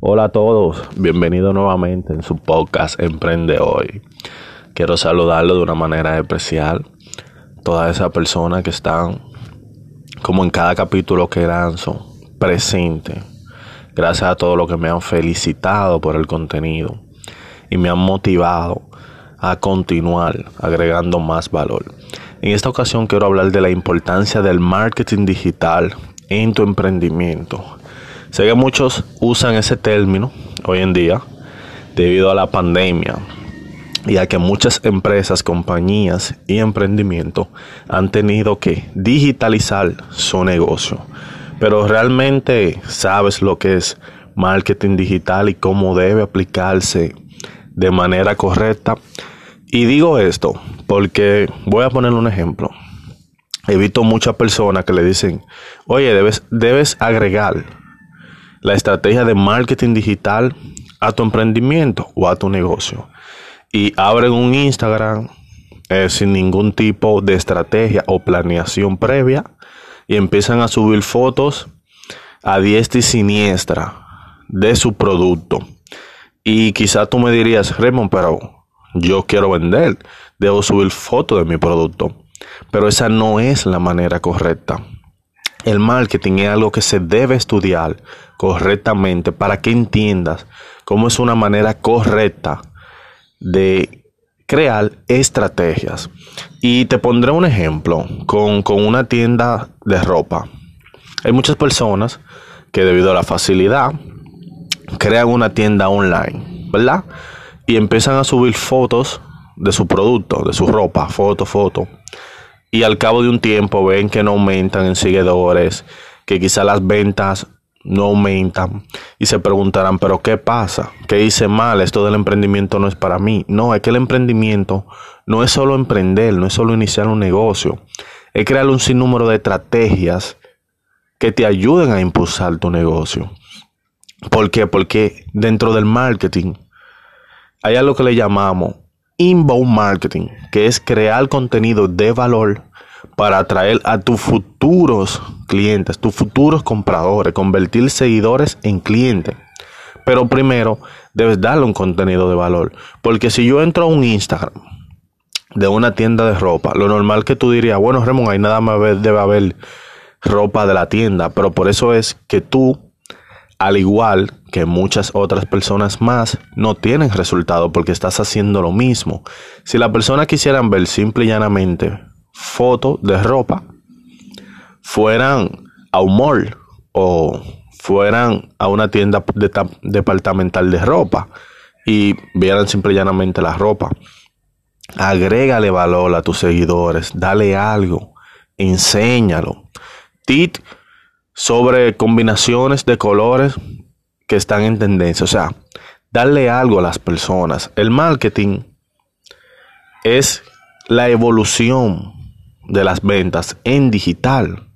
Hola a todos, bienvenido nuevamente en su podcast Emprende Hoy. Quiero saludarlo de una manera especial. Todas esas personas que están, como en cada capítulo que lanzo, presentes. Gracias a todos los que me han felicitado por el contenido y me han motivado a continuar agregando más valor. En esta ocasión quiero hablar de la importancia del marketing digital en tu emprendimiento Sé que muchos usan ese término hoy en día debido a la pandemia y a que muchas empresas, compañías y emprendimientos han tenido que digitalizar su negocio. Pero realmente sabes lo que es marketing digital y cómo debe aplicarse de manera correcta. Y digo esto porque voy a poner un ejemplo. He visto muchas personas que le dicen, oye, debes, debes agregar la estrategia de marketing digital a tu emprendimiento o a tu negocio. Y abren un Instagram eh, sin ningún tipo de estrategia o planeación previa y empiezan a subir fotos a diestra y siniestra de su producto. Y quizá tú me dirías, Raymond, pero yo quiero vender, debo subir fotos de mi producto. Pero esa no es la manera correcta. El marketing es algo que se debe estudiar correctamente para que entiendas cómo es una manera correcta de crear estrategias. Y te pondré un ejemplo con, una tienda de ropa. Hay muchas personas que debido a la facilidad crean una tienda online, ¿verdad? Y empiezan a subir fotos de su producto, de su ropa, foto, foto y al cabo de un tiempo ven que no aumentan en seguidores, que quizá las ventas no aumentan y se preguntarán, pero ¿qué pasa? ¿Qué hice mal? Esto del emprendimiento no es para mí. No, es que el emprendimiento no es solo emprender, no es solo iniciar un negocio, es crear un sinnúmero de estrategias que te ayuden a impulsar tu negocio. ¿Por qué? Porque dentro del marketing hay algo que le llamamos inbound marketing, que es crear contenido de valor para atraer a tus futuros clientes, tus futuros compradores, convertir seguidores en clientes. Pero primero debes darle un contenido de valor, porque si yo entro a un Instagram de una tienda de ropa, lo normal que tú dirías, bueno, Ramón, ahí nada más debe haber ropa de la tienda, pero por eso es que tú al igual que muchas otras personas más, no tienen resultado porque estás haciendo lo mismo. Si la persona quisieran ver simple y llanamente fotos de ropa, fueran a un mall o fueran a una tienda departamental de ropa y vieran simple y llanamente la ropa. Agrégale valor a tus seguidores, dale algo, enséñalo. Tit sobre combinaciones de colores que están en tendencia. O sea, darle algo a las personas. El marketing es la evolución de las ventas en digital.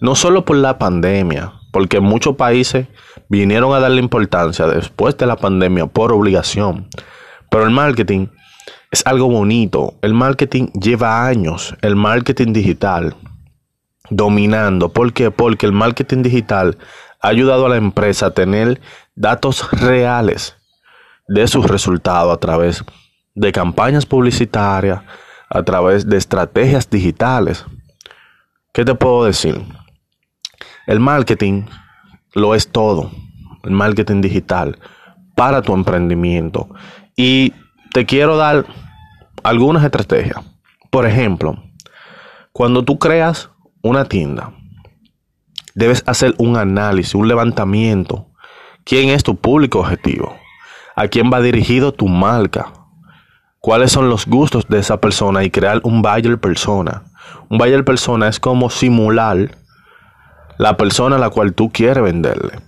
No solo por la pandemia, porque muchos países vinieron a darle importancia después de la pandemia por obligación. Pero el marketing es algo bonito. El marketing lleva años. El marketing digital dominando. ¿Por qué? Porque el marketing digital ha ayudado a la empresa a tener datos reales de sus resultados a través de campañas publicitarias, a través de estrategias digitales. ¿Qué te puedo decir? El marketing lo es todo, el marketing digital para tu emprendimiento. Y te quiero dar algunas estrategias. Por ejemplo, cuando tú creas una tienda, debes hacer un análisis, un levantamiento. ¿Quién es tu público objetivo? ¿A quién va dirigido tu marca? ¿Cuáles son los gustos de esa persona? Y crear un buyer persona. Un buyer persona es como simular la persona a la cual tú quieres venderle.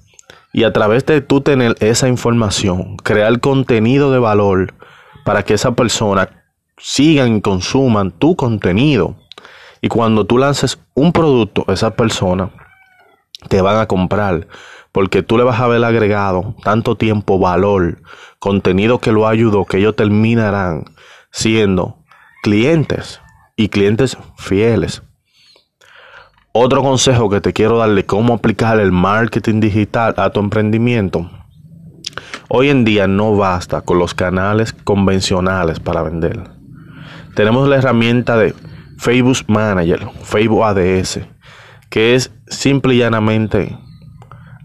Y a través de tú tener esa información, crear contenido de valor para que esa persona sigan y consuman tu contenido. Y cuando tú lances un producto, esa persona te van a comprar porque tú le vas a haber agregado tanto tiempo, valor, contenido que lo ayudó, que ellos terminarán siendo clientes y clientes fieles. Otro consejo que te quiero darle cómo aplicar el marketing digital a tu emprendimiento Hoy en día no basta con los canales convencionales para vender. Tenemos la herramienta de Facebook Manager, Facebook ADS, que es simple y llanamente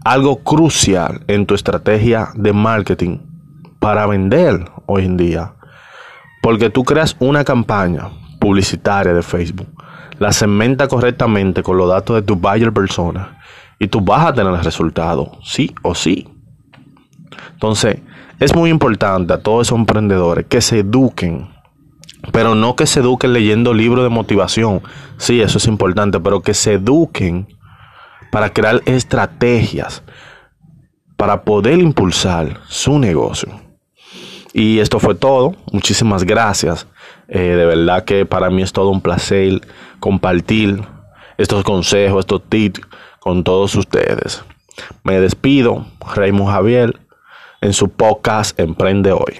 algo crucial en tu estrategia de marketing para vender hoy en día. Porque tú creas una campaña publicitaria de Facebook, la segmenta correctamente con los datos de tu buyer persona y tú vas a tener el resultado, sí o sí. Entonces, es muy importante a todos esos emprendedores que se eduquen, pero no que se eduquen leyendo libros de motivación, sí, eso es importante, pero que se eduquen para crear estrategias para poder impulsar su negocio. Y esto fue todo. Muchísimas gracias. Eh, de verdad que para mí es todo un placer compartir estos consejos, estos tips con todos ustedes. Me despido, Raymond Javier, en su podcast Emprende Hoy.